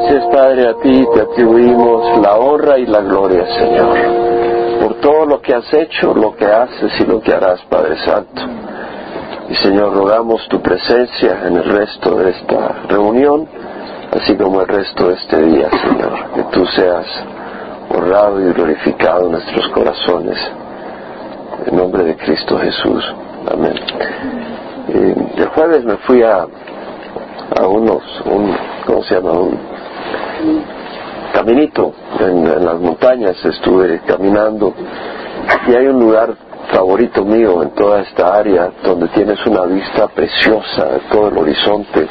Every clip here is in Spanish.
Gracias, Padre, a ti te atribuimos la honra y la gloria, Señor, por todo lo que has hecho, lo que haces y lo que harás, Padre Santo. Y Señor, rogamos tu presencia en el resto de esta reunión, así como el resto de este día, Señor, que tú seas honrado y glorificado en nuestros corazones. En nombre de Cristo Jesús. Amén. Eh, el jueves me fui a, a unos, un, ¿cómo se llama? Un caminito en, las montañas, estuve caminando y hay un lugar favorito mío en toda esta área donde tienes una vista preciosa de todo el horizonte.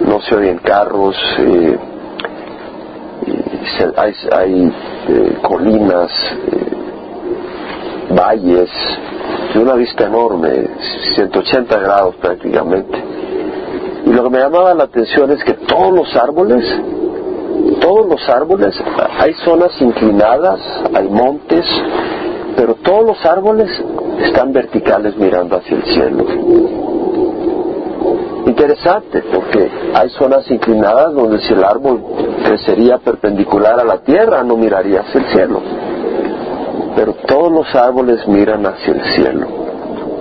No se oyen carros, eh, se- hay, hay, eh, colinas, eh, valles, de una vista enorme, 180 grados prácticamente. Y lo que me llamaba la atención es que todos los árboles, todos los árboles, hay zonas inclinadas, hay montes, pero todos los árboles están verticales mirando hacia el cielo. Interesante, porque hay zonas inclinadas donde si el árbol crecería perpendicular a la tierra no miraría hacia el cielo. Pero todos los árboles miran hacia el cielo,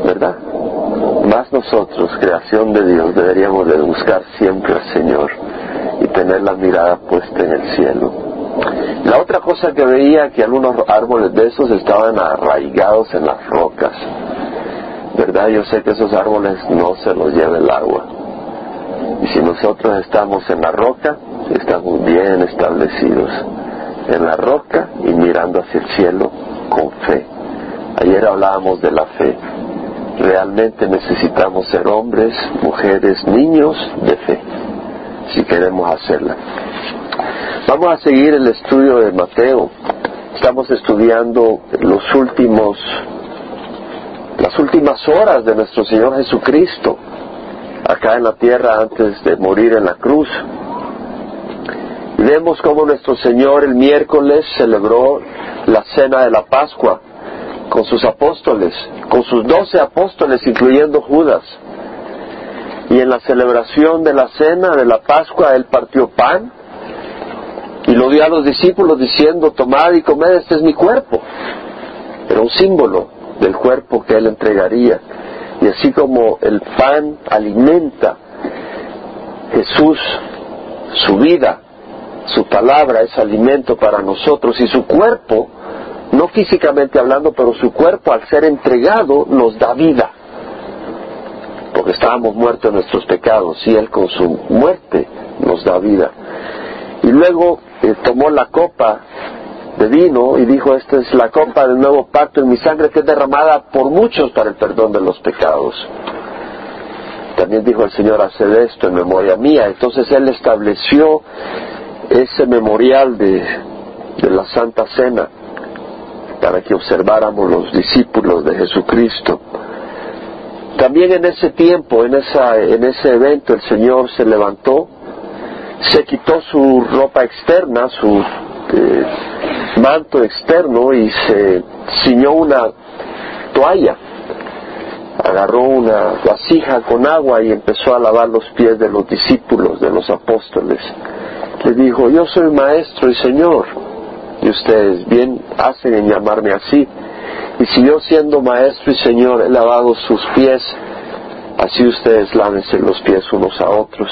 ¿verdad? Más nosotros, creación de Dios, deberíamos de buscar siempre al Señor y tener la mirada puesta en el cielo. La otra cosa que veía que algunos árboles de esos estaban arraigados en las rocas. ¿Verdad? Yo sé que esos árboles no se los lleva el agua. Y si nosotros estamos en la roca, estamos bien establecidos en la roca y mirando hacia el cielo con fe. Ayer hablábamos de la fe. Realmente necesitamos ser hombres, mujeres, niños de fe, si queremos hacerla. Vamos a seguir el estudio de Mateo. Estamos estudiando los últimos, las últimas horas de nuestro Señor Jesucristo acá en la tierra antes de morir en la cruz. Vemos cómo nuestro Señor el miércoles celebró la cena de la Pascua con sus apóstoles, con sus doce apóstoles, incluyendo Judas. Y en la celebración de la cena de la Pascua, Él partió pan y lo dio a los discípulos diciendo, tomad y comed, este es mi cuerpo. Era un símbolo del cuerpo que Él entregaría. Y así como el pan alimenta, Jesús, su vida, su palabra es alimento para nosotros y su cuerpo, no físicamente hablando, pero su cuerpo al ser entregado nos da vida. Porque estábamos muertos en nuestros pecados y Él con su muerte nos da vida. Y luego eh, tomó la copa de vino y dijo, esta es la copa del nuevo pacto en mi sangre que es derramada por muchos para el perdón de los pecados. También dijo el Señor, haced esto en memoria mía. Entonces Él estableció ese memorial de, de la Santa Cena para que observáramos los discípulos de Jesucristo. También en ese tiempo, en, esa, en ese evento, el Señor se levantó, se quitó su ropa externa, su eh, manto externo y se ciñó una toalla. Agarró una vasija con agua y empezó a lavar los pies de los discípulos, de los apóstoles. Le dijo, yo soy maestro y señor, y ustedes bien hacen en llamarme así. Y si yo siendo maestro y señor he lavado sus pies, así ustedes lávense los pies unos a otros.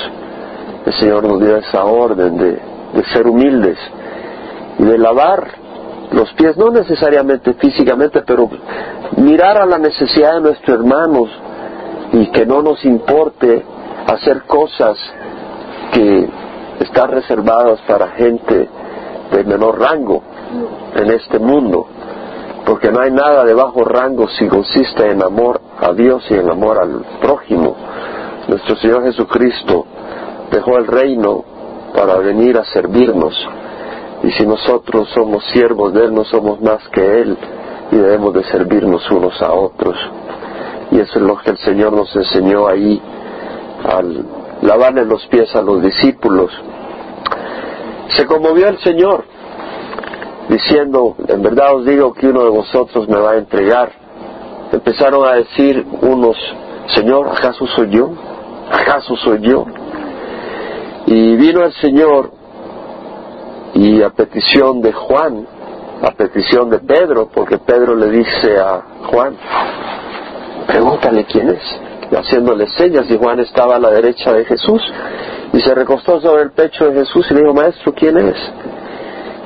El Señor nos dio esa orden de, de ser humildes y de lavar los pies, no necesariamente físicamente, pero mirar a la necesidad de nuestros hermanos y que no nos importe hacer cosas que están reservadas para gente de menor rango en este mundo, porque no hay nada de bajo rango si consiste en amor a Dios y en amor al prójimo. Nuestro Señor Jesucristo dejó el reino para venir a servirnos. Y si nosotros somos siervos de Él, no somos más que Él y debemos de servirnos unos a otros. Y eso es lo que el Señor nos enseñó ahí al lavarle los pies a los discípulos. Se conmovió el Señor diciendo, en verdad os digo que uno de vosotros me va a entregar. Empezaron a decir unos, Señor, ¿acaso soy yo? ¿Acaso soy yo? Y vino el Señor y a petición de Juan, a petición de Pedro, porque Pedro le dice a Juan, pregúntale quién es, haciéndole señas, y Juan estaba a la derecha de Jesús, y se recostó sobre el pecho de Jesús y le dijo, maestro, ¿quién es?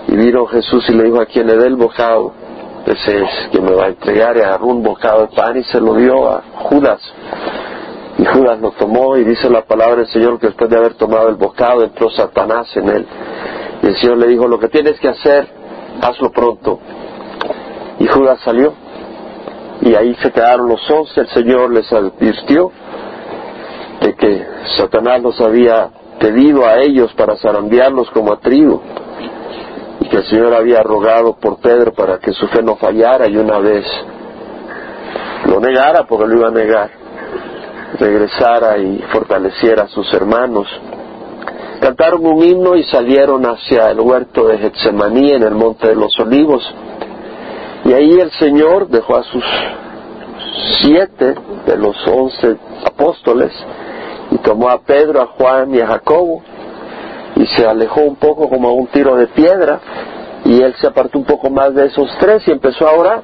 Y vino Jesús y le dijo, a quien le dé el bocado, ese es quien me va a entregar, y agarró un bocado de pan y se lo dio a Judas. Y Judas lo tomó y dice la palabra del Señor que después de haber tomado el bocado entró Satanás en él. Y el Señor le dijo, lo que tienes que hacer, hazlo pronto. Y Judas salió. Y ahí se quedaron los once. El Señor les advirtió de que Satanás los había pedido a ellos para zarandearlos como a trigo. Que el Señor había rogado por Pedro para que su fe no fallara y una vez lo negara porque lo iba a negar, regresara y fortaleciera a sus hermanos Cantaron un himno y salieron hacia el huerto de Getsemaní en el monte de los olivos. Y ahí el Señor dejó a sus siete de los once apóstoles y tomó a Pedro, a Juan y a Jacobo y se alejó un poco como a un tiro de piedra y él se apartó un poco más de esos tres y empezó a orar.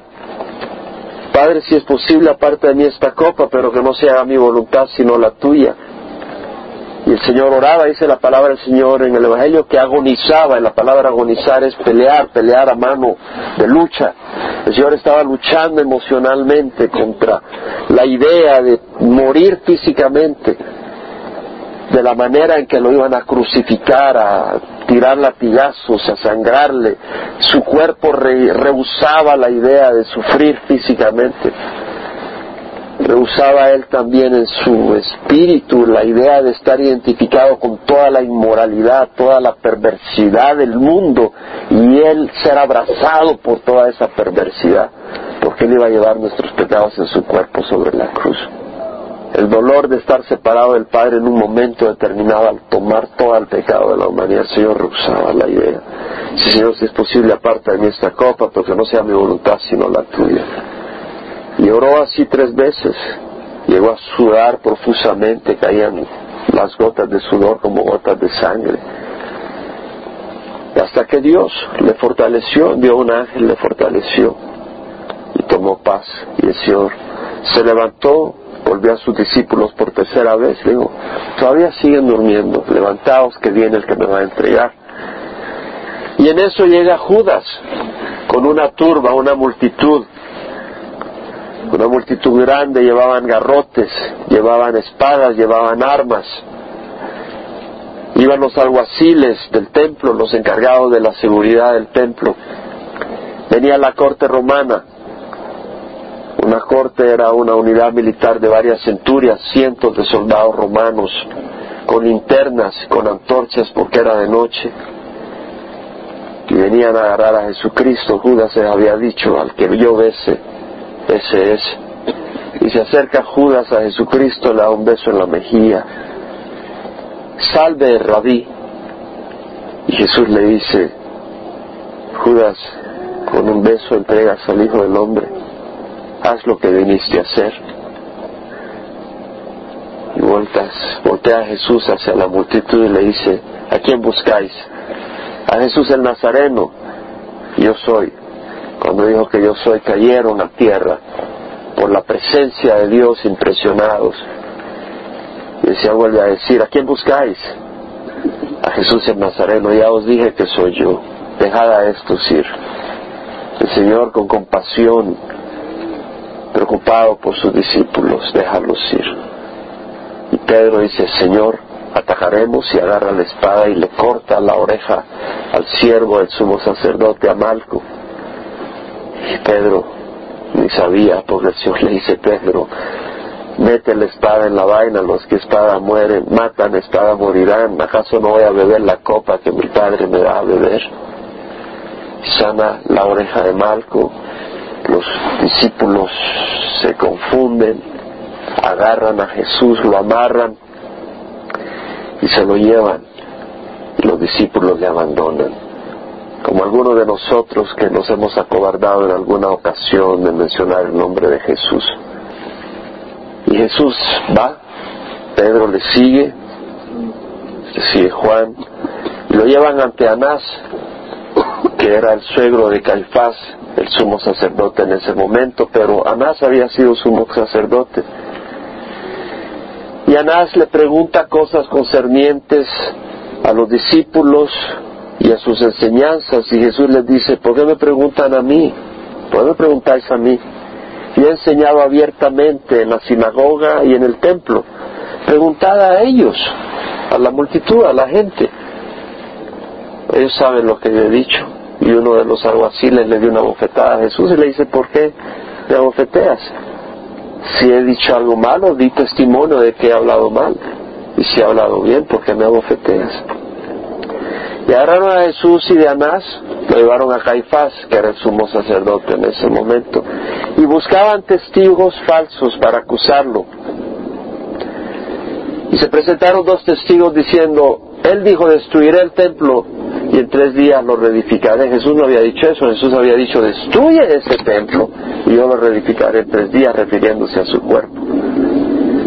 Padre, si es posible, aparte de mí esta copa, pero que no se haga mi voluntad sino la tuya. Y el Señor oraba, dice la palabra del Señor en el Evangelio, que agonizaba. Y la palabra agonizar es pelear, pelear a mano de lucha. El Señor estaba luchando emocionalmente contra la idea de morir físicamente, de la manera en que lo iban a crucificar, a tirar latigazos, a sangrarle. Su cuerpo rehusaba la idea de sufrir físicamente rehusaba él también en su espíritu la idea de estar identificado con toda la inmoralidad, toda la perversidad del mundo y él ser abrazado por toda esa perversidad, porque él iba a llevar nuestros pecados en su cuerpo sobre la cruz. El dolor de estar separado del Padre en un momento determinado al tomar todo el pecado de la humanidad, el Señor rehusaba la idea. Si Señor, si es posible, aparta de mí esta copa, porque no sea mi voluntad sino la tuya. Y oró así tres veces. Llegó a sudar profusamente, caían las gotas de sudor como gotas de sangre. Hasta que Dios le fortaleció, dio un ángel, le fortaleció y tomó paz. Y el Señor se levantó, volvió a sus discípulos por tercera vez. Le dijo, todavía siguen durmiendo, levantaos que viene el que me va a entregar. Y en eso llega Judas con una turba, una multitud una multitud grande, llevaban garrotes, llevaban espadas, llevaban armas. Iban los alguaciles del templo, los encargados de la seguridad del templo. Venía la corte romana. Una corte era una unidad militar de varias centurias, cientos de soldados romanos, con linternas, con antorchas porque era de noche. Y venían a agarrar a Jesucristo. Judas se había dicho, al que yo bese, ese es. Y se acerca Judas a Jesucristo, le da un beso en la mejilla. Salve, rabí. Y Jesús le dice, Judas, con un beso entregas al Hijo del Hombre. Haz lo que viniste a hacer. Y vueltas, voltea a Jesús hacia la multitud y le dice, ¿a quién buscáis? A Jesús el Nazareno. Yo soy. Cuando dijo que yo soy, cayeron a tierra por la presencia de Dios impresionados. Y Señor vuelve a decir, ¿a quién buscáis? A Jesús el Nazareno, ya os dije que soy yo, dejad a estos ir. El Señor con compasión, preocupado por sus discípulos, déjalos ir. Y Pedro dice, Señor, atacaremos y agarra la espada y le corta la oreja al siervo del sumo sacerdote Amalco. Y Pedro ni sabía, porque el Señor le dice, Pedro, mete la espada en la vaina, los que espada mueren, matan, espada morirán, ¿acaso no voy a beber la copa que mi padre me da a beber? Sana la oreja de Malco, los discípulos se confunden, agarran a Jesús, lo amarran y se lo llevan, y los discípulos le abandonan como algunos de nosotros que nos hemos acobardado en alguna ocasión de mencionar el nombre de Jesús. Y Jesús va, Pedro le sigue, sí, Juan, y lo llevan ante Anás, que era el suegro de Caifás, el sumo sacerdote en ese momento, pero Anás había sido sumo sacerdote. Y Anás le pregunta cosas concernientes a los discípulos y a sus enseñanzas, y Jesús les dice, ¿por qué me preguntan a mí? ¿Por qué me preguntáis a mí? Yo he enseñado abiertamente en la sinagoga y en el templo. Preguntad a ellos, a la multitud, a la gente. Ellos saben lo que yo he dicho. Y uno de los alguaciles le dio una bofetada a Jesús y le dice, ¿por qué me abofeteas? Si he dicho algo malo, di testimonio de que he hablado mal. Y si he hablado bien, ¿por qué me abofeteas? Y agarraron a Jesús y de Anás, lo llevaron a Caifás, que era el sumo sacerdote en ese momento, y buscaban testigos falsos para acusarlo. Y se presentaron dos testigos diciendo, Él dijo, destruiré el templo y en tres días lo reedificaré. Jesús no había dicho eso, Jesús había dicho, destruye ese templo y yo lo reedificaré en tres días refiriéndose a su cuerpo.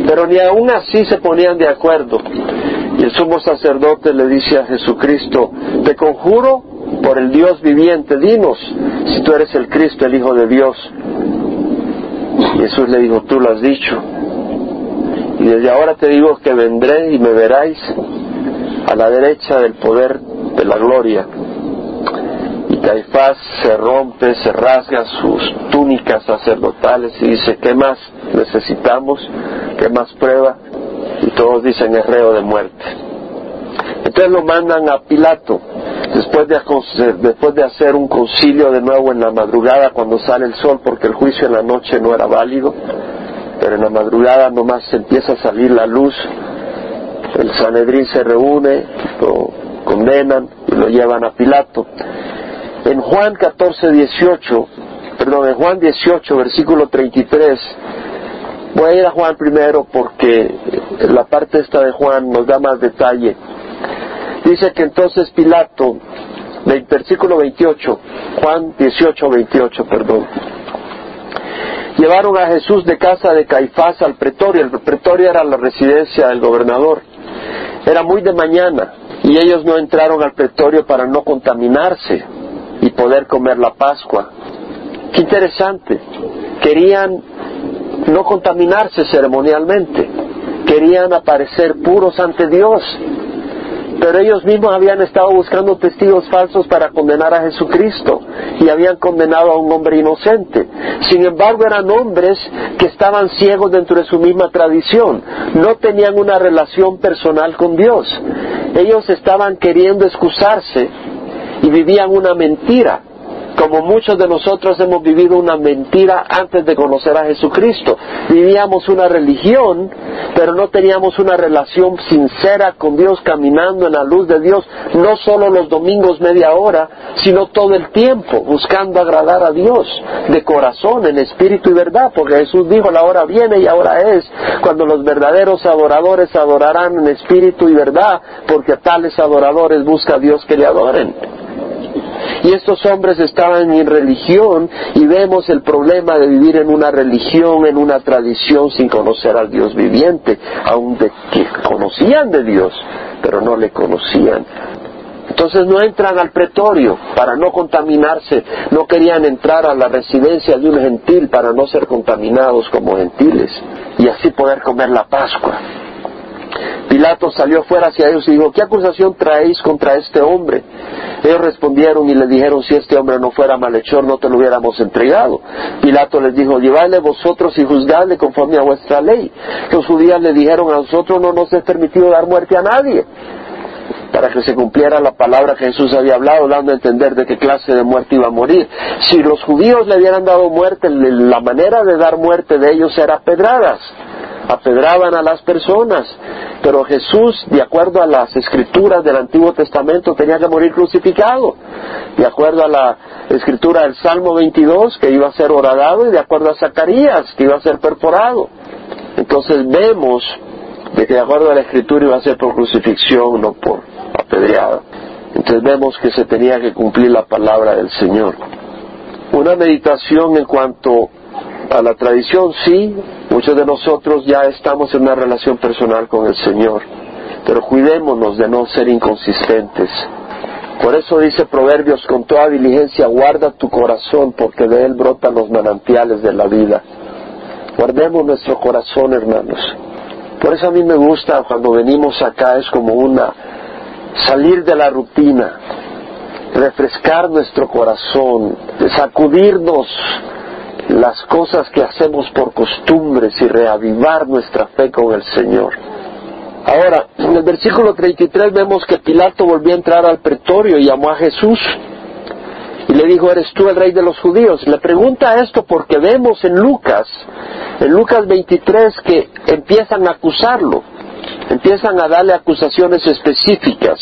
Pero ni aún así se ponían de acuerdo. Y el sumo sacerdote le dice a Jesucristo, te conjuro por el Dios viviente, dinos si tú eres el Cristo, el Hijo de Dios. Jesús le dijo, tú lo has dicho. Y desde ahora te digo que vendré y me veráis a la derecha del poder de la gloria. Y Caifás se rompe, se rasga sus túnicas sacerdotales y dice, ¿qué más necesitamos? ¿Qué más prueba? Y todos dicen es reo de muerte. Entonces lo mandan a Pilato, después de, hacer un concilio de nuevo en la madrugada cuando sale el sol, porque el juicio en la noche no era válido, pero en la madrugada nomás empieza a salir la luz, el Sanedrín se reúne, condenan y lo llevan a Pilato. En Juan 14, 18, perdón, en Juan 18, versículo 33, voy a ir a Juan primero porque la parte esta de Juan nos da más detalle. Dice que entonces Pilato, versículo 28, Juan 18, 28, perdón. Llevaron a Jesús de casa de Caifás al pretorio. El pretorio era la residencia del gobernador. Era muy de mañana y ellos no entraron al pretorio para no contaminarse y poder comer la Pascua. Qué interesante. Querían no contaminarse ceremonialmente. Querían aparecer puros ante Dios pero ellos mismos habían estado buscando testigos falsos para condenar a Jesucristo y habían condenado a un hombre inocente. Sin embargo, eran hombres que estaban ciegos dentro de su misma tradición, no tenían una relación personal con Dios. Ellos estaban queriendo excusarse y vivían una mentira como muchos de nosotros hemos vivido una mentira antes de conocer a Jesucristo. Vivíamos una religión, pero no teníamos una relación sincera con Dios caminando en la luz de Dios, no solo los domingos media hora, sino todo el tiempo, buscando agradar a Dios de corazón, en espíritu y verdad, porque Jesús dijo, la hora viene y ahora es, cuando los verdaderos adoradores adorarán en espíritu y verdad, porque tales adoradores busca a Dios que le adoren. Y estos hombres estaban en religión y vemos el problema de vivir en una religión, en una tradición sin conocer al Dios viviente, aunque conocían de Dios, pero no le conocían. Entonces no entran al pretorio para no contaminarse, no querían entrar a la residencia de un gentil para no ser contaminados como gentiles y así poder comer la Pascua. Pilato salió fuera hacia ellos y dijo, ¿qué acusación traéis contra este hombre? Ellos respondieron y le dijeron, si este hombre no fuera malhechor, no te lo hubiéramos entregado. Pilato les dijo, llevadle vosotros y juzgadle conforme a vuestra ley. Los judíos le dijeron, a nosotros no nos es permitido dar muerte a nadie para que se cumpliera la palabra que Jesús había hablado, dando a entender de qué clase de muerte iba a morir. Si los judíos le hubieran dado muerte, la manera de dar muerte de ellos era pedradas apedraban a las personas, pero Jesús, de acuerdo a las escrituras del Antiguo Testamento, tenía que morir crucificado, de acuerdo a la escritura del Salmo 22, que iba a ser horadado, y de acuerdo a Zacarías, que iba a ser perforado. Entonces vemos de que de acuerdo a la escritura iba a ser por crucifixión, no por apedreada. Entonces vemos que se tenía que cumplir la palabra del Señor. Una meditación en cuanto a la tradición, sí, muchos de nosotros ya estamos en una relación personal con el Señor. pero cuidémonos de no ser inconsistentes. Por eso dice Proverbios, con toda diligencia guarda tu corazón, porque de él brotan los manantiales de la vida. Guardemos nuestro corazón, hermanos. Por eso a mí me gusta cuando venimos acá, es como una salir de la rutina, refrescar nuestro corazón, sacudirnos las cosas que hacemos por costumbres y reavivar nuestra fe con el Señor. Ahora, en el versículo 33 vemos que Pilato volvió a entrar al pretorio y llamó a Jesús y le dijo, ¿eres tú el rey de los judíos? Le pregunta esto porque vemos en Lucas, en Lucas 23, que empiezan a acusarlo empiezan a darle acusaciones específicas.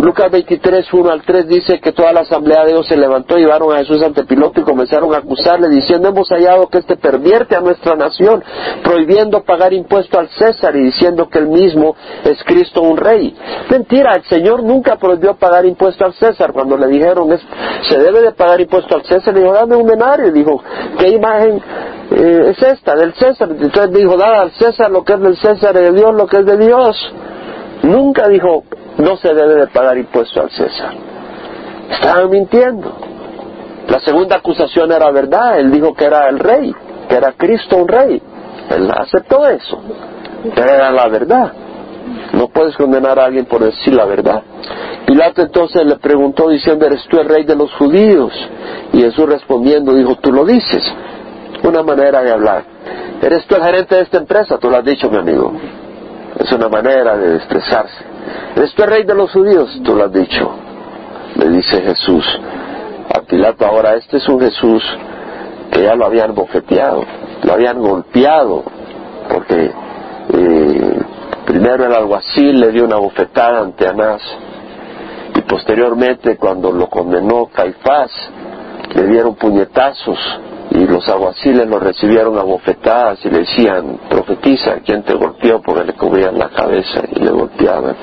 Lucas 23, 1 al 3 dice que toda la asamblea de Dios se levantó, llevaron a Jesús ante Piloto y comenzaron a acusarle diciendo, hemos hallado que este pervierte a nuestra nación, prohibiendo pagar impuesto al César y diciendo que él mismo es Cristo un rey. Mentira, el Señor nunca prohibió pagar impuesto al César. Cuando le dijeron, se debe de pagar impuesto al César, le dijo, dame un denario. Dijo, ¿qué imagen eh, es esta, del César. Entonces dijo, da al César lo que es del César y de Dios lo que es de Dios. Nunca dijo, no se debe de pagar impuesto al César. Estaban mintiendo. La segunda acusación era verdad, él dijo que era el rey, que era Cristo un rey. Él aceptó eso, pero era la verdad. No puedes condenar a alguien por decir la verdad. Pilato entonces le preguntó diciendo, ¿eres tú el rey de los judíos? Y Jesús respondiendo dijo, tú lo dices una manera de hablar. ¿Eres tú el gerente de esta empresa? Tú lo has dicho, mi amigo. Es una manera de expresarse. ¿Eres tú el rey de los judíos? Tú lo has dicho. Le dice Jesús a Pilato. Ahora, este es un Jesús que ya lo habían bofeteado, lo habían golpeado, porque eh, primero el alguacil le dio una bofetada ante Anás y posteriormente cuando lo condenó Caifás le dieron puñetazos y los aguaciles lo recibieron a bofetadas y le decían, profetiza, ¿quién te golpeó? Porque le cubrían la cabeza y le golpeaban.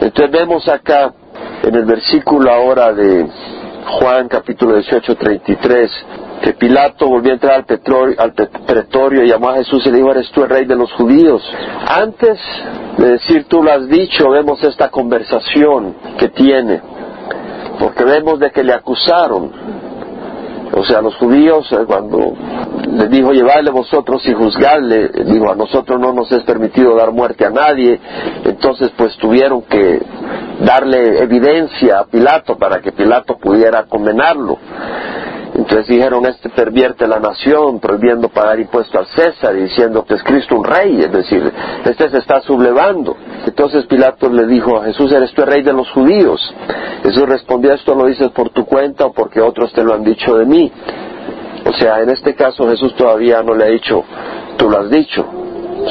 Entonces vemos acá en el versículo ahora de Juan capítulo 18, 33, que Pilato volvió a entrar al, al pretorio y llamó a Jesús y le dijo, eres tú el rey de los judíos. Antes de decir tú lo has dicho, vemos esta conversación que tiene, porque vemos de que le acusaron o sea, los judíos eh, cuando les dijo llevarle vosotros y juzgarle, digo, a nosotros no nos es permitido dar muerte a nadie, entonces pues tuvieron que darle evidencia a Pilato para que Pilato pudiera condenarlo. Entonces dijeron, este pervierte la nación, prohibiendo pagar impuesto al César diciendo que es Cristo un rey, es decir, este se está sublevando. Entonces Pilato le dijo a Jesús, ¿eres tú el rey de los judíos? Jesús respondió, esto lo dices por tu cuenta o porque otros te lo han dicho de mí. O sea, en este caso Jesús todavía no le ha dicho, tú lo has dicho.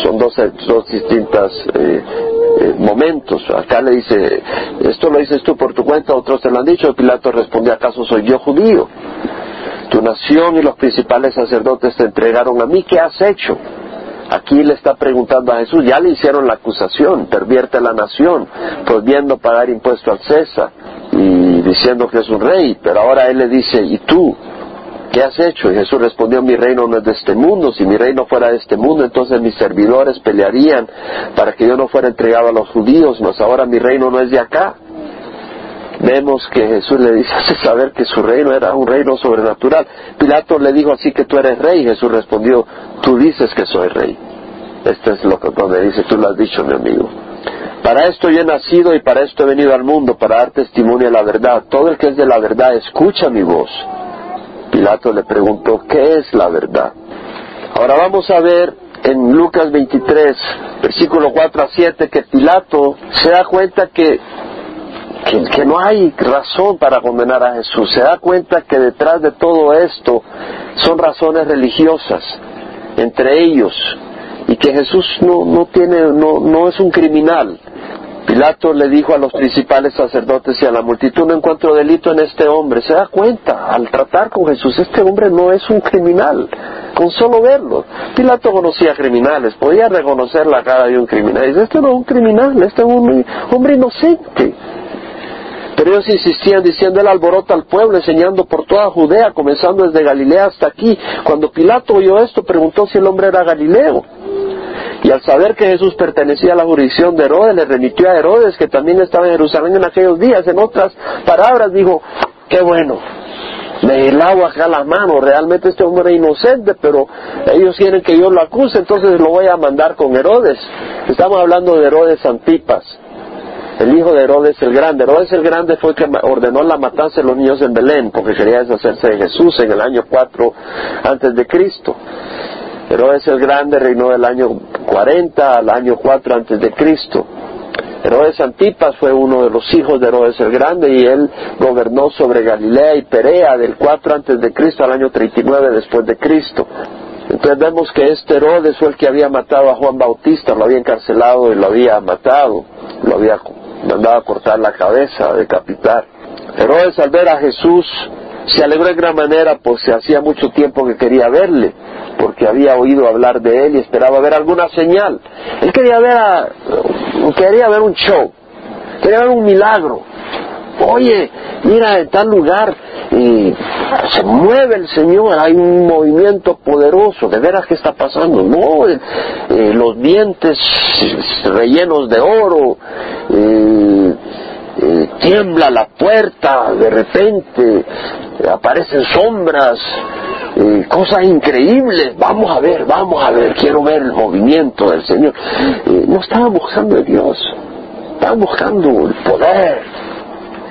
Son dos, dos distintas eh, eh, momentos. Acá le dice, esto lo dices tú por tu cuenta, otros te lo han dicho. Pilato respondió, ¿acaso soy yo judío? Tu nación y los principales sacerdotes te entregaron a mí, ¿qué has hecho? Aquí le está preguntando a Jesús, ya le hicieron la acusación, pervierte la nación, prohibiendo pagar impuesto al César y diciendo que es un rey, pero ahora él le dice, ¿y tú? ¿Qué has hecho? Y Jesús respondió, mi reino no es de este mundo, si mi reino fuera de este mundo, entonces mis servidores pelearían para que yo no fuera entregado a los judíos, mas ahora mi reino no es de acá vemos que Jesús le dice hace saber que su reino era un reino sobrenatural. Pilato le dijo así que tú eres rey. Jesús respondió, tú dices que soy rey. Este es lo que donde dice, tú lo has dicho, mi amigo. Para esto yo he nacido y para esto he venido al mundo, para dar testimonio a la verdad. Todo el que es de la verdad escucha mi voz. Pilato le preguntó, ¿qué es la verdad? Ahora vamos a ver en Lucas 23, versículo 4 a 7, que Pilato se da cuenta que que, no hay razón para condenar a Jesús. Se da cuenta que detrás de todo esto son razones religiosas entre ellos y que Jesús no, no tiene, no, no es un criminal. Pilato le dijo a los principales sacerdotes y a la multitud, no encuentro delito en este hombre. Se da cuenta al tratar con Jesús, este hombre no es un criminal, con solo verlo. Pilato conocía criminales, podía reconocer la cara de un criminal. Dice, este no es un criminal, este es un hombre inocente. Pero ellos insistían diciendo el alboroto al pueblo, enseñando por toda Judea, comenzando desde Galilea hasta aquí. Cuando Pilato oyó esto, preguntó si el hombre era Galileo. Y al saber que Jesús pertenecía a la jurisdicción de Herodes, le remitió a Herodes, que también estaba en Jerusalén en aquellos días. En otras palabras, dijo, qué bueno, me lavo acá la mano, realmente este hombre es inocente, pero ellos quieren que yo lo acuse, entonces lo voy a mandar con Herodes. Estamos hablando de Herodes Antipas, el hijo de Herodes el Grande. Herodes el Grande fue el que ordenó la matanza de los niños en Belén, porque quería deshacerse de Jesús en el año 4 antes de Cristo. Herodes el Grande reinó del año 40 al año 4 antes de Cristo. Herodes Antipas fue uno de los hijos de Herodes el Grande y él gobernó sobre Galilea y Perea del 4 antes de Cristo al año 39 después de Cristo. Entonces vemos que este Herodes fue el que había matado a Juan Bautista, lo había encarcelado y lo había matado, lo había mandado a cortar la cabeza, decapitar. Herodes al ver a Jesús se alegró en gran manera, pues hacía mucho tiempo que quería verle, porque había oído hablar de él y esperaba ver alguna señal. Él quería ver, a, quería ver un show, quería ver un milagro. Oye, mira, en tal lugar y se mueve el Señor, hay un movimiento poderoso, de veras que está pasando, no, eh, eh, los dientes rellenos de oro, eh, tiembla la puerta, de repente aparecen sombras, cosas increíbles, vamos a ver, vamos a ver, quiero ver el movimiento del Señor. no estaba buscando a Dios, estaba buscando el poder,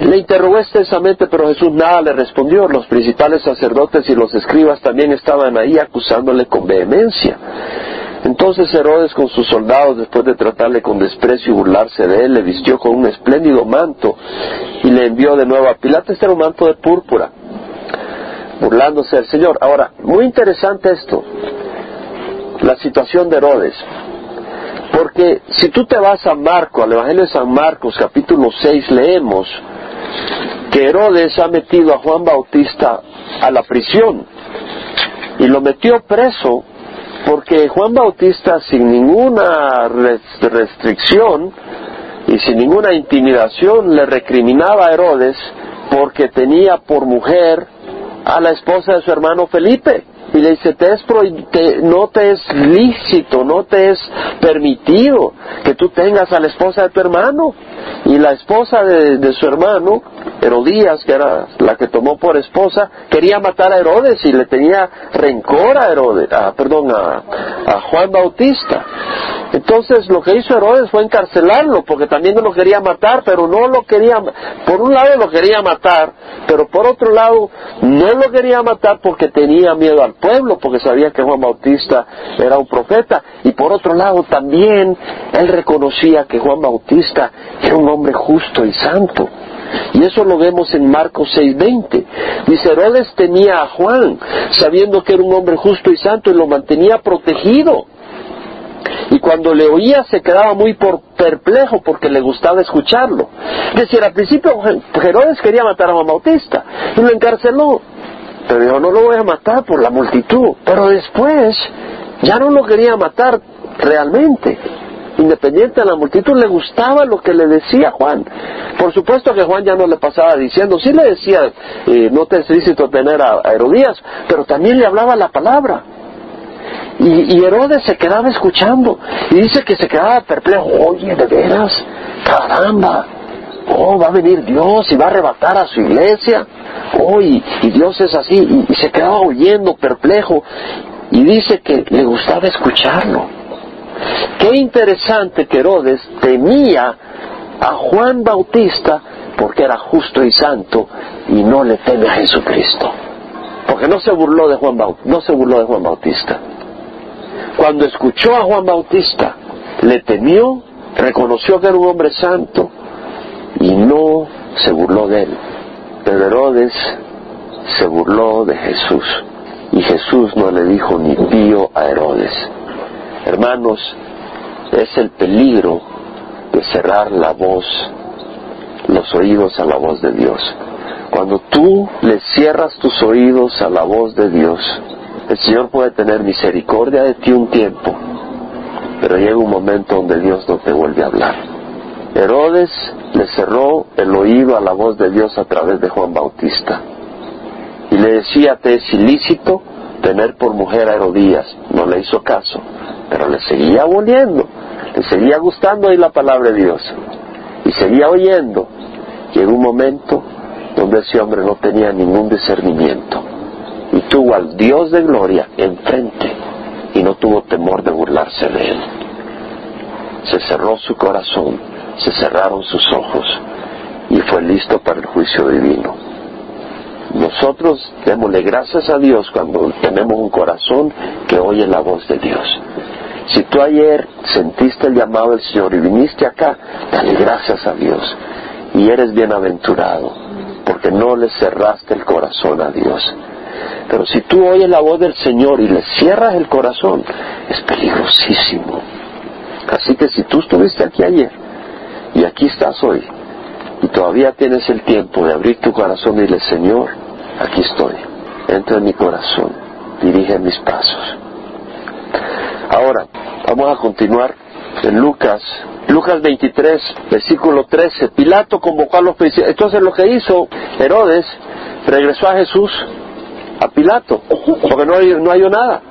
le interrogó extensamente, pero Jesús nada le respondió. Los principales sacerdotes y los escribas también estaban ahí acusándole con vehemencia. Entonces Herodes con sus soldados, después de tratarle con desprecio y burlarse de él, le vistió con un espléndido manto y le envió de nuevo a Pilato. Este era un manto de púrpura, burlándose del Señor. Ahora, muy interesante esto, la situación de Herodes. Porque si tú te vas a Marcos, al Evangelio de San Marcos, capítulo 6, leemos que Herodes ha metido a Juan Bautista a la prisión y lo metió preso porque Juan Bautista sin ninguna restricción y sin ninguna intimidación le recriminaba a Herodes porque tenía por mujer a la esposa de su hermano Felipe. Y le dice, no te es lícito, no te es permitido que tú tengas a la esposa de tu hermano. Y la esposa de, su hermano, Herodías, que era la que tomó por esposa, quería matar a Herodes y le tenía rencor a Herodes, perdón, a, a Juan Bautista. Entonces lo que hizo Herodes fue encarcelarlo, porque también lo quería matar, pero no lo quería, por un lado lo quería matar, pero por otro lado no lo quería matar porque tenía miedo al pueblo, porque sabía que Juan Bautista era un profeta, y por otro lado también él reconocía que Juan Bautista era un hombre justo y santo. Y eso lo vemos en Marcos 6:20. Dice, Herodes tenía a Juan, sabiendo que era un hombre justo y santo, y lo mantenía protegido. Y cuando le oía se quedaba muy por perplejo porque le gustaba escucharlo. Es decir, al principio Herodes quería matar a Juan Bautista y lo encarceló. Pero dijo, no lo voy a matar por la multitud. Pero después ya no lo quería matar realmente independiente de la multitud, le gustaba lo que le decía Juan. Por supuesto que Juan ya no le pasaba diciendo, sí le decía, eh, no te es lícito tener a, Herodías, pero también le hablaba la palabra. Y, y, Herodes se quedaba escuchando y dice que se quedaba perplejo, oye, de veras, caramba, oh, va a venir Dios y va a arrebatar a su iglesia, oh, y, Dios es así, y, y se quedaba oyendo perplejo y dice que le gustaba escucharlo. Qué interesante que Herodes temía a Juan Bautista porque era justo y santo y no le teme a Jesucristo. Porque no se burló de Juan Bautista, no se burló de Juan Bautista. Cuando escuchó a Juan Bautista, le temió, reconoció que era un hombre santo y no se burló de él. Pero Herodes se burló de Jesús y Jesús no le dijo ni pío a Herodes. Hermanos, es el peligro de cerrar la voz, los oídos a la voz de Dios. Cuando tú le cierras tus oídos a la voz de Dios, el Señor puede tener misericordia de ti un tiempo, pero llega un momento donde Dios no te vuelve a hablar. Herodes le cerró el oído a la voz de Dios a través de Juan Bautista y le decía, te es ilícito tener por mujer a Herodías. No le hizo caso pero le seguía aboliendo, le seguía gustando oír la palabra de Dios y seguía oyendo. Llegó un momento donde ese hombre no tenía ningún discernimiento y tuvo al Dios de gloria enfrente y no tuvo temor de burlarse de él. Se cerró su corazón, se cerraron sus ojos y fue listo para el juicio divino. Nosotros démosle gracias a Dios cuando tenemos un corazón que oye la voz de Dios. Si tú ayer sentiste el llamado del Señor y viniste acá, dale gracias a Dios. Y eres bienaventurado, porque no le cerraste el corazón a Dios. Pero si tú oyes la voz del Señor y le cierras el corazón, es peligrosísimo. Así que si tú estuviste aquí ayer y aquí estás hoy, y todavía tienes el tiempo de abrir tu corazón y decirle, Señor, aquí estoy, entra en mi corazón, dirige mis pasos. Ahora, vamos a continuar en Lucas, Lucas 23, versículo 13. Pilato convocó a los principales. Entonces lo que hizo Herodes, regresó a Jesús, a Pilato, porque no, no halló nada.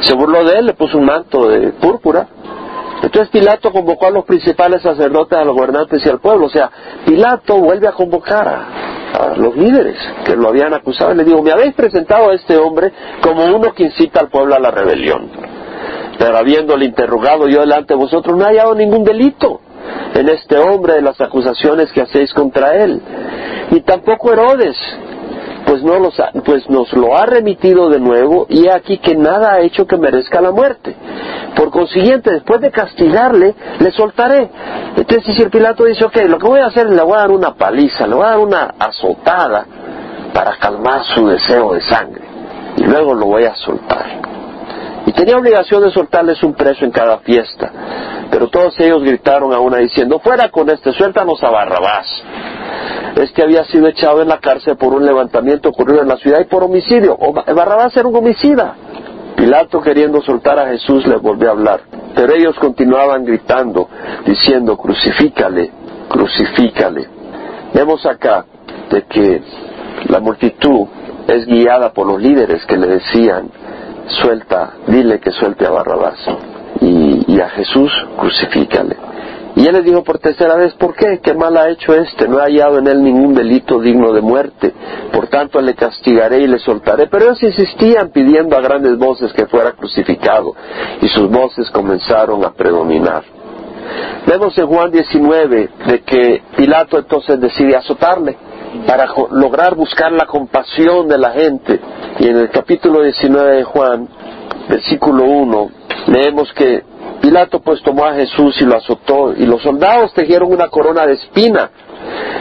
Se burló de él, le puso un manto de púrpura. Entonces Pilato convocó a los principales sacerdotes, a los gobernantes y al pueblo. O sea, Pilato vuelve a convocar a, los líderes que lo habían acusado y le dijo, me habéis presentado a este hombre como uno que incita al pueblo a la rebelión. Pero habiéndole interrogado yo delante de vosotros, no he hallado ningún delito en este hombre de las acusaciones que hacéis contra él. Ni tampoco Herodes, pues, no los pues nos lo ha remitido de nuevo y aquí que nada ha hecho que merezca la muerte. Por consiguiente, después de castigarle, le soltaré. Entonces, si el Pilato dice, ok, lo que voy a hacer es le voy a dar una paliza, le voy a dar una azotada para calmar su deseo de sangre y luego lo voy a soltar. Y tenía obligación de soltarles un preso en cada fiesta. Pero todos ellos gritaron a una diciendo, fuera con este, suéltanos a Barrabás. Este había sido echado en la cárcel por un levantamiento ocurrido en la ciudad y por homicidio. Barrabás era un homicida. Pilato queriendo soltar a Jesús le volvió a hablar. Pero ellos continuaban gritando, diciendo, crucifícale, crucifícale. Vemos acá de que la multitud es guiada por los líderes que le decían, suelta, dile que suelte a Barrabás. Y, y a Jesús, crucifícale. Y él le dijo por tercera vez, ¿por qué? ¿Qué mal ha hecho este? No he hallado en él ningún delito digno de muerte. Por tanto, le castigaré y le soltaré. Pero ellos insistían pidiendo a grandes voces que fuera crucificado. Y sus voces comenzaron a predominar. Vemos en Juan 19 de que Pilato entonces decide azotarle para lograr buscar la compasión de la gente. Y en el capítulo 19 de Juan, versículo 1, leemos que Pilato pues tomó a Jesús y lo azotó, y los soldados tejieron una corona de espina,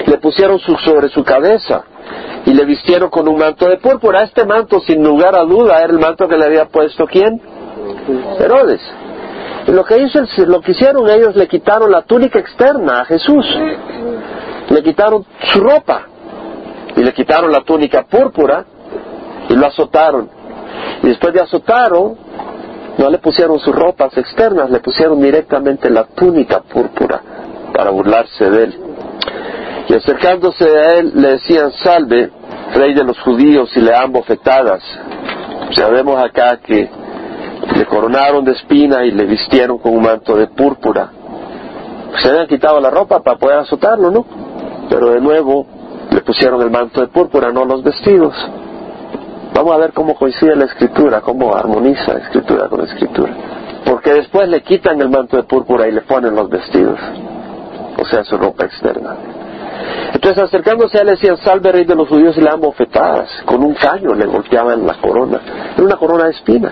le pusieron sobre su cabeza y le vistieron con un manto de púrpura. Este manto, sin lugar a duda, era el manto que le había puesto quién? Herodes. Y lo que hizo, lo que hicieron ellos, le quitaron la túnica externa a Jesús, le quitaron su ropa y le quitaron la túnica púrpura y lo azotaron. Y después de azotaron, no le pusieron sus ropas externas, le pusieron directamente la túnica púrpura para burlarse de él. Y acercándose a él le decían, salve, rey de los judíos, y le dan bofetadas. Sabemos acá que le coronaron de espina y le vistieron con un manto de púrpura. Se habían quitado la ropa para poder azotarlo, ¿no? Pero de nuevo le pusieron el manto de púrpura, no los vestidos. Vamos a ver cómo coincide la escritura, cómo armoniza escritura con escritura. Porque después le quitan el manto de púrpura y le ponen los vestidos, o sea, su ropa externa. Entonces acercándose a él decían, salve rey de los judíos y le dan bofetadas, con un caño le golpeaban la corona, era una corona de espina.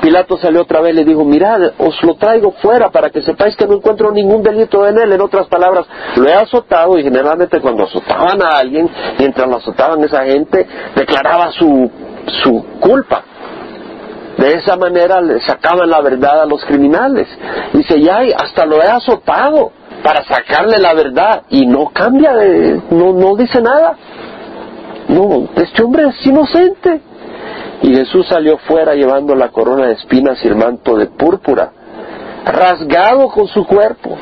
Pilato salió otra vez y le dijo, mirad, os lo traigo fuera para que sepáis que no encuentro ningún delito en él. En otras palabras, lo he azotado y generalmente cuando azotaban a alguien, mientras lo azotaban esa gente, declaraba su, su culpa. De esa manera le sacaban la verdad a los criminales. Dice, ya, hasta lo he azotado para sacarle la verdad y no cambia, de, no, no dice nada. No, este hombre es inocente. Y Jesús salió fuera llevando la corona de espinas y el manto de púrpura, rasgado con su cuerpo.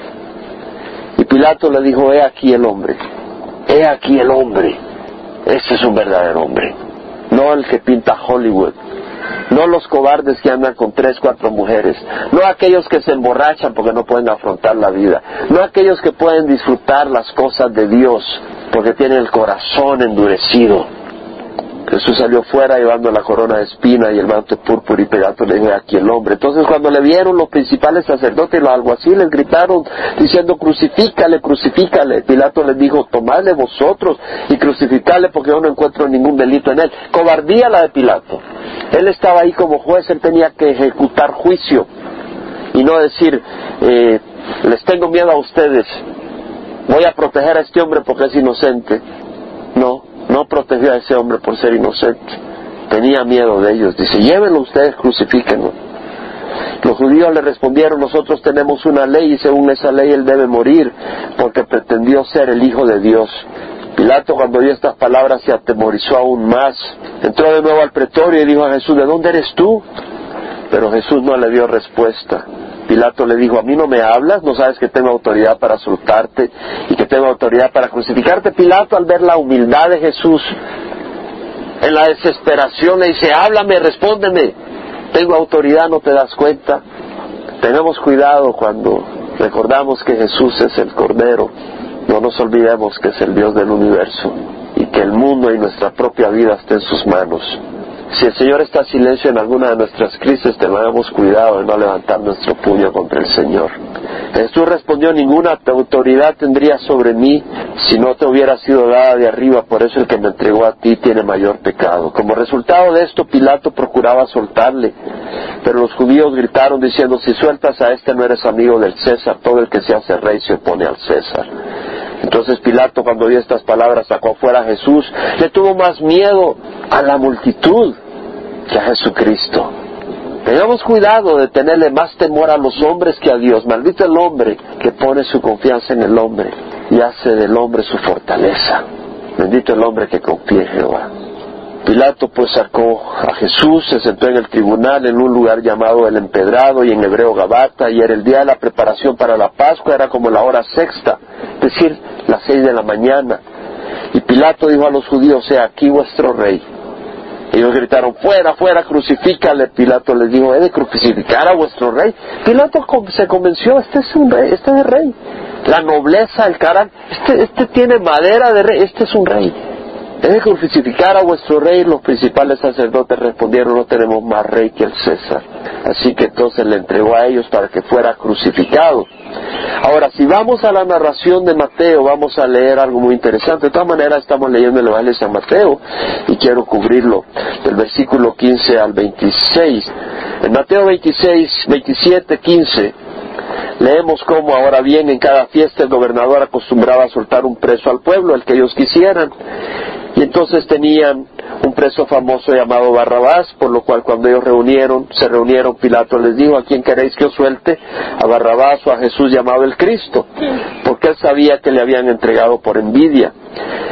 Y Pilato le dijo, he aquí el hombre, he aquí el hombre, este es un verdadero hombre, no el que pinta Hollywood, no los cobardes que andan con tres, cuatro mujeres, no aquellos que se emborrachan porque no pueden afrontar la vida, no aquellos que pueden disfrutar las cosas de Dios porque tienen el corazón endurecido. Jesús salió fuera llevando la corona de espina y el manto púrpura y Pilato le dijo aquí el hombre. Entonces cuando le vieron los principales sacerdotes y los alguaciles gritaron diciendo crucifícale, crucifícale. Pilato les dijo tomadle vosotros y crucificale porque yo no encuentro ningún delito en él. Cobardía la de Pilato. Él estaba ahí como juez, él tenía que ejecutar juicio y no decir eh, les tengo miedo a ustedes, voy a proteger a este hombre porque es inocente. No, protegió a ese hombre por ser inocente. Tenía miedo de ellos. Dice, llévenlo ustedes, crucifíquenlo. Los judíos le respondieron, nosotros tenemos una ley y según esa ley él debe morir porque pretendió ser el Hijo de Dios. Pilato cuando oyó estas palabras se atemorizó aún más. Entró de nuevo al pretorio y dijo a Jesús, ¿de dónde eres tú? Pero Jesús no le dio respuesta. Pilato le dijo, a mí no me hablas, no sabes que tengo autoridad para soltarte y que tengo autoridad para crucificarte. Pilato al ver la humildad de Jesús, en la desesperación le dice, háblame, respóndeme, tengo autoridad, no te das cuenta. Tenemos cuidado cuando recordamos que Jesús es el Cordero, no nos olvidemos que es el Dios del universo y que el mundo y nuestra propia vida está en sus manos. Si el Señor está en silencio en alguna de nuestras crisis, tengamos cuidado de no levantar nuestro puño contra el Señor. Jesús respondió, ninguna autoridad tendría sobre mí si no te hubiera sido dada de arriba, por eso el que me entregó a ti tiene mayor pecado. Como resultado de esto, Pilato procuraba soltarle, pero los judíos gritaron diciendo, si sueltas a este no eres amigo del César, todo el que se hace rey se opone al César. Entonces Pilato cuando oyó estas palabras sacó fuera a Jesús, le tuvo más miedo a la multitud que a Jesucristo. Tengamos cuidado de tenerle más temor a los hombres que a Dios. Maldito el hombre que pone su confianza en el hombre y hace del hombre su fortaleza. Bendito el hombre que confía en Jehová. Pilato pues sacó a Jesús, se sentó en el tribunal en un lugar llamado el Empedrado y en hebreo Gabata y era el día de la preparación para la Pascua, era como la hora sexta, es decir, las seis de la mañana. Y Pilato dijo a los judíos, sea aquí vuestro rey. Ellos gritaron, fuera, fuera, crucifícale. Pilato les dijo, he de crucificar a vuestro rey. Pilato se convenció, este es un rey, este es rey. La nobleza, el carácter, este, este tiene madera de rey, este es un rey. He de crucificar a vuestro rey. Los principales sacerdotes respondieron, no tenemos más rey que el César. Así que entonces le entregó a ellos para que fuera crucificado. Ahora, si vamos a la narración de Mateo, vamos a leer algo muy interesante. De todas maneras, estamos leyendo el Evangelio de San Mateo y quiero cubrirlo del versículo 15 al 26. En Mateo 26, 27, 15, leemos cómo ahora bien en cada fiesta el gobernador acostumbraba a soltar un preso al pueblo, el que ellos quisieran. Y entonces tenían un preso famoso llamado Barrabás, por lo cual cuando ellos reunieron, se reunieron, Pilato les dijo, ¿a quién queréis que os suelte? ¿A Barrabás o a Jesús llamado el Cristo? Porque él sabía que le habían entregado por envidia.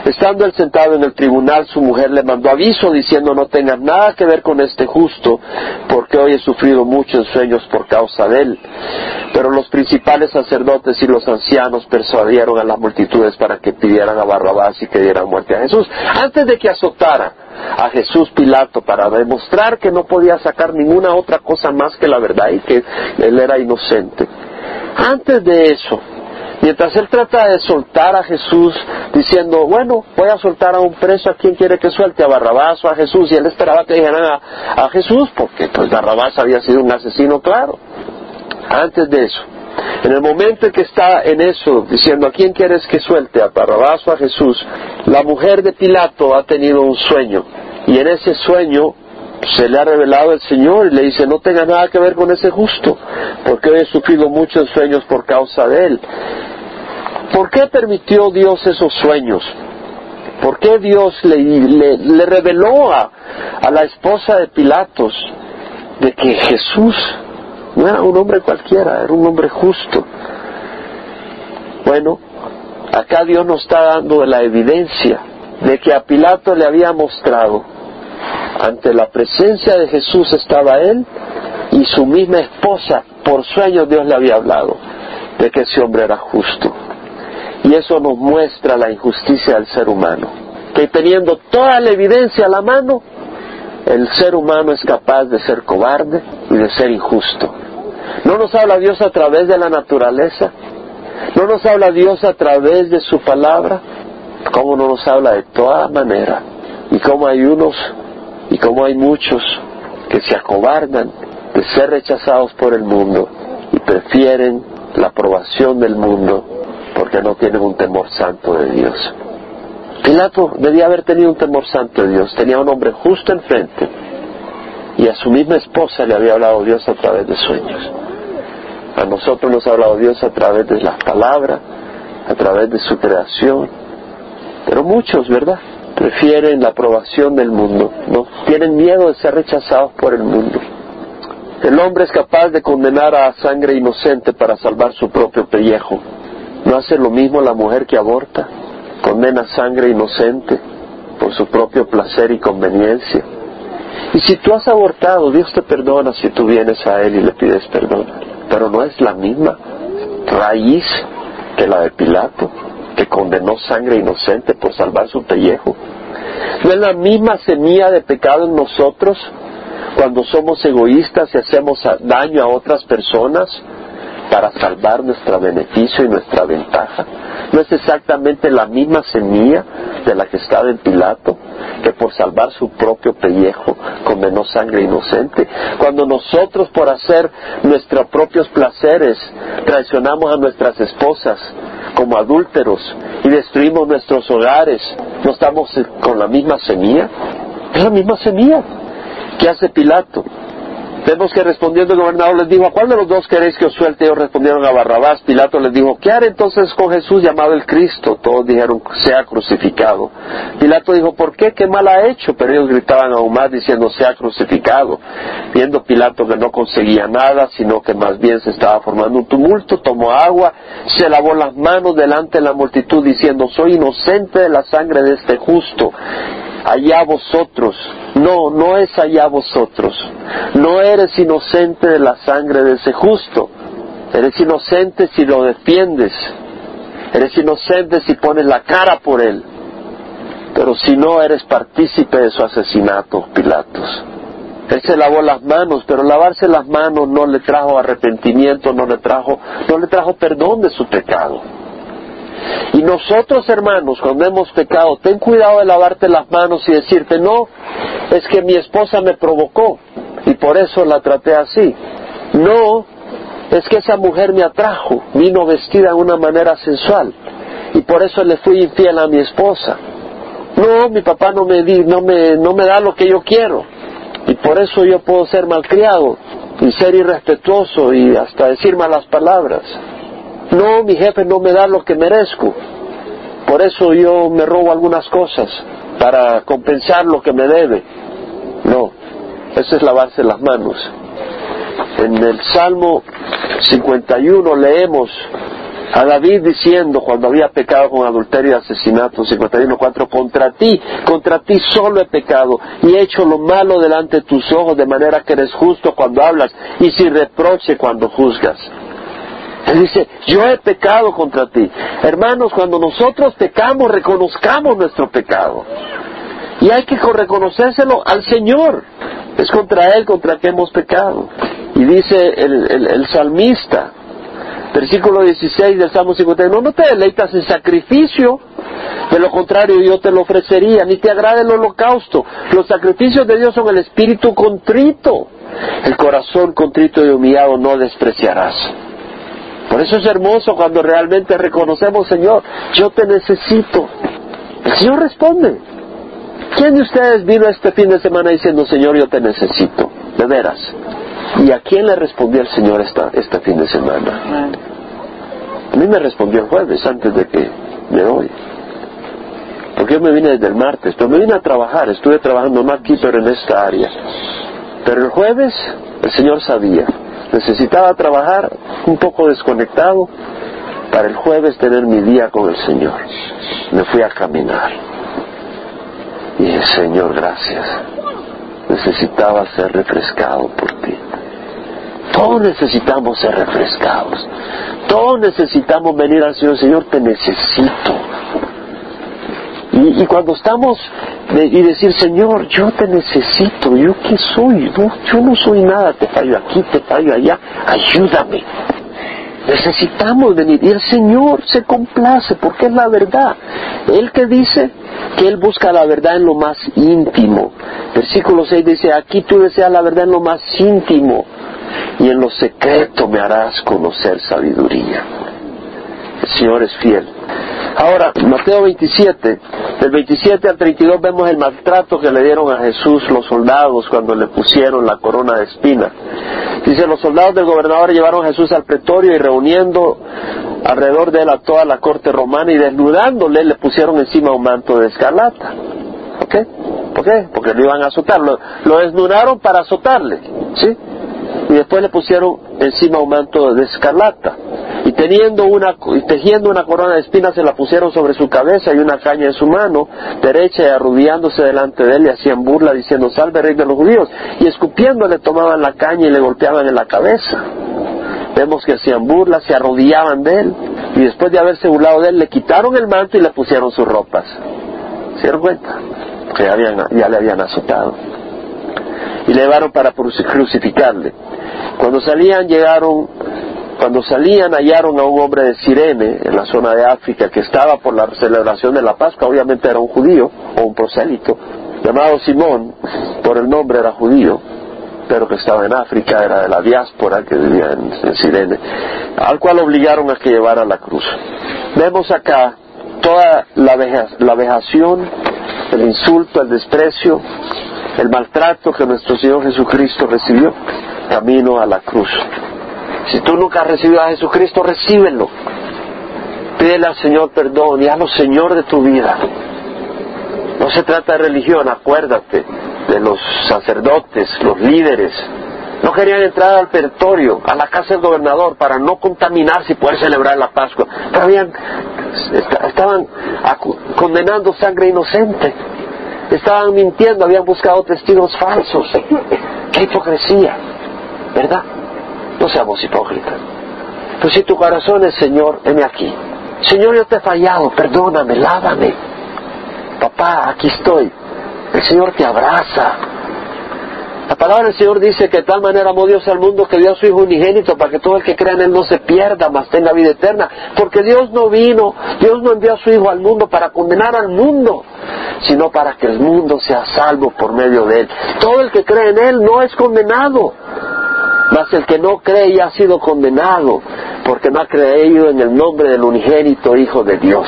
Estando él sentado en el tribunal, su mujer le mandó aviso diciendo no tengas nada que ver con este justo, porque hoy he sufrido muchos sueños por causa de él. Pero los principales sacerdotes y los ancianos persuadieron a las multitudes para que pidieran a Barrabás y que dieran muerte a Jesús. Antes de que azotara a Jesús Pilato para demostrar que no podía sacar ninguna otra cosa más que la verdad y que él era inocente. Antes de eso, Mientras él trata de soltar a Jesús diciendo, bueno, voy a soltar a un preso, ¿a quien quiere que suelte? ¿A Barrabás o a Jesús? Y él esperaba que dijeran a, a Jesús, porque pues Barrabás había sido un asesino, claro. Antes de eso, en el momento en que está en eso, diciendo, ¿a quién quieres que suelte? ¿A Barrabás a Jesús? La mujer de Pilato ha tenido un sueño. Y en ese sueño se le ha revelado el Señor y le dice, no tenga nada que ver con ese justo, porque he sufrido muchos sueños por causa de él. ¿Por qué permitió Dios esos sueños? ¿Por qué Dios le, le, reveló a, a la esposa de Pilatos de que Jesús no era un hombre cualquiera, era un hombre justo? Bueno, acá Dios nos está dando la evidencia de que a Pilato le había mostrado ante la presencia de Jesús estaba él y su misma esposa, por sueños Dios le había hablado de que ese hombre era justo. Y eso nos muestra la injusticia del ser humano, que teniendo toda la evidencia a la mano, el ser humano es capaz de ser cobarde y de ser injusto. ¿No nos habla Dios a través de la naturaleza? ¿No nos habla Dios a través de su palabra? ¿Cómo no nos habla de toda manera? Y cómo hay unos y cómo hay muchos que se acobardan de ser rechazados por el mundo y prefieren la aprobación del mundo porque no tienen un temor santo de Dios. Pilato debía haber tenido un temor santo de Dios, tenía un hombre justo enfrente y a su misma esposa le había hablado Dios a través de sueños. A nosotros nos ha hablado Dios a través de las palabras, a través de su creación, pero muchos, ¿verdad? Prefieren la aprobación del mundo, ¿no? Tienen miedo de ser rechazados por el mundo. El hombre es capaz de condenar a sangre inocente para salvar su propio pellejo. ¿No hace lo mismo la mujer que aborta? Condena sangre inocente por su propio placer y conveniencia. Y si tú has abortado, Dios te perdona si tú vienes a Él y le pides perdón. Pero no es la misma raíz que la de Pilato, que condenó sangre inocente por salvar su pellejo. No es la misma semilla de pecado en nosotros cuando somos egoístas y hacemos daño a otras personas para salvar nuestro beneficio y nuestra ventaja. No es exactamente la misma semilla de la que estaba en Pilato, que por salvar su propio pellejo condenó sangre inocente. Cuando nosotros por hacer nuestros propios placeres traicionamos a nuestras esposas como adúlteros y destruimos nuestros hogares, ¿no estamos con la misma semilla? Es la misma semilla. ¿Qué hace Pilato? Vemos que respondiendo el gobernador les dijo, ¿a cuál de los dos queréis que os suelte? Ellos respondieron a Barrabás. Pilato les dijo, ¿qué haré entonces con Jesús llamado el Cristo? Todos dijeron, sea crucificado. Pilato dijo, ¿por qué? ¿Qué mal ha hecho? Pero ellos gritaban aún más diciendo, sea crucificado. Viendo Pilato que no conseguía nada, sino que más bien se estaba formando un tumulto, tomó agua, se lavó las manos delante de la multitud diciendo, soy inocente de la sangre de este justo allá vosotros. No, no es allá vosotros. No eres inocente de la sangre de ese justo. Eres inocente si lo defiendes. Eres inocente si pones la cara por él. Pero si no eres partícipe de su asesinato, Pilatos. Él se lavó las manos, pero lavarse las manos no le trajo arrepentimiento, no le trajo, no le trajo perdón de su pecado. Y nosotros, hermanos, cuando hemos pecado, ten cuidado de lavarte las manos y decirte, no, es que mi esposa me provocó y por eso la traté así. No, es que esa mujer me atrajo, vino vestida de una manera sensual y por eso le fui infiel a mi esposa. No, mi papá no me, di, no me, no me da lo que yo quiero y por eso yo puedo ser malcriado y ser irrespetuoso y hasta decir malas palabras. No, mi jefe no me da lo que merezco. Por eso yo me robo algunas cosas para compensar lo que me debe. No, eso es lavarse las manos. En el Salmo 51 leemos a David diciendo cuando había pecado con adulterio y asesinato, 51.4, contra ti, contra ti solo he pecado y he hecho lo malo delante de tus ojos de manera que eres justo cuando hablas y sin reproche cuando juzgas. Él dice, yo he pecado contra ti. Hermanos, cuando nosotros pecamos, reconozcamos nuestro pecado. Y hay que reconocérselo al Señor. Es contra Él contra que hemos pecado. Y dice el, salmista, versículo 16 del Salmo 51, no te deleitas en sacrificio, de lo contrario yo te lo ofrecería, ni te agrada el holocausto. Los sacrificios de Dios son el espíritu contrito. El corazón contrito y humillado no despreciarás. Por eso es hermoso cuando realmente reconocemos, Señor, yo te necesito. El Señor responde. ¿Quién de ustedes vino este fin de semana diciendo, Señor, yo te necesito? De veras. ¿Y a quién le respondió el Señor esta, este fin de semana? A mí me respondió el jueves, antes de que me voy. Porque yo me vine desde el martes, pero me vine a trabajar, estuve trabajando no aquí, pero en esta área. Pero el jueves el Señor sabía necesitaba trabajar un poco desconectado para el jueves tener mi día con el Señor. Me fui a caminar. Y dije, Señor, gracias. Necesitaba ser refrescado por ti. Todos necesitamos ser refrescados. Todos necesitamos venir al Señor. Señor, te necesito. Y, cuando estamos y decir, Señor, yo te necesito, ¿yo qué soy? Yo no soy nada, te fallo aquí, te fallo allá, ayúdame. Necesitamos venir y el Señor se complace porque es la verdad. Él que dice que Él busca la verdad en lo más íntimo. Versículo 6 dice, aquí tú deseas la verdad en lo más íntimo y en lo secreto me harás conocer sabiduría. Señor es fiel. Ahora, Mateo 27, del 27 al 32 vemos el maltrato que le dieron a Jesús los soldados cuando le pusieron la corona de espina. Dice, los soldados del gobernador llevaron a Jesús al pretorio y reuniendo alrededor de él a toda la corte romana y desnudándole le pusieron encima un manto de escarlata. ¿Ok? ¿Por qué? Porque lo iban a azotar. Lo, lo desnudaron para azotarle. ¿Sí? y después le pusieron encima un manto de escarlata y teniendo una y tejiendo una corona de espinas se la pusieron sobre su cabeza y una caña en su mano derecha y arrodillándose delante de él le hacían burla diciendo salve rey de los judíos y escupiendo le tomaban la caña y le golpeaban en la cabeza vemos que hacían burla se arrodillaban de él y después de haberse burlado de él le quitaron el manto y le pusieron sus ropas ¿se dieron cuenta? que ya le habían azotado y le llevaron para crucificarle. Cuando salían llegaron, cuando salían hallaron a un hombre de Sirene en la zona de África que estaba por la celebración de la Pascua, obviamente era un judío o un prosélito, llamado Simón, por el nombre era judío, pero que estaba en África, era de la diáspora que vivía en, Sirene, al cual obligaron a que llevara la cruz. Vemos acá toda la, la vejación, el insulto, el desprecio, el maltrato que nuestro Señor Jesucristo recibió camino a la cruz. Si tú nunca has recibido a Jesucristo, recíbelo. Pídele al Señor perdón y hazlo Señor de tu vida. No se trata de religión, acuérdate de los sacerdotes, los líderes. No querían entrar al peritorio, a la casa del gobernador, para no contaminarse y poder celebrar la Pascua. Pero estaban condenando sangre inocente estaban mintiendo, habían buscado testigos falsos. ¡Qué hipocresía! ¿Verdad? No seamos hipócritas. Pues si tu corazón es Señor, heme aquí. Señor, yo te he fallado, perdóname, lávame. Papá, aquí estoy. El Señor te abraza. La palabra del Señor dice que de tal manera amó Dios al mundo que dio a su Hijo unigénito para que todo el que crea en Él no se pierda, mas tenga vida eterna. Porque Dios no vino, Dios no envió a su Hijo al mundo para condenar al mundo, sino para que el mundo sea salvo por medio de Él. Todo el que cree en Él no es condenado, mas el que no cree ya ha sido condenado, porque no ha creído en el nombre del unigénito Hijo de Dios.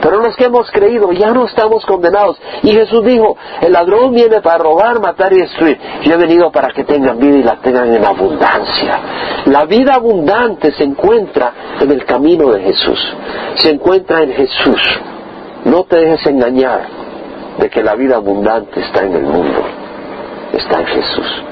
Pero los que hemos creído ya no estamos condenados. Y Jesús dijo, el ladrón viene para robar, matar y destruir. Yo he venido para que tengan vida y la tengan en abundancia. La vida abundante se encuentra en el camino de Jesús. Se encuentra en Jesús. No te dejes engañar de que la vida abundante está en el mundo. Está en Jesús.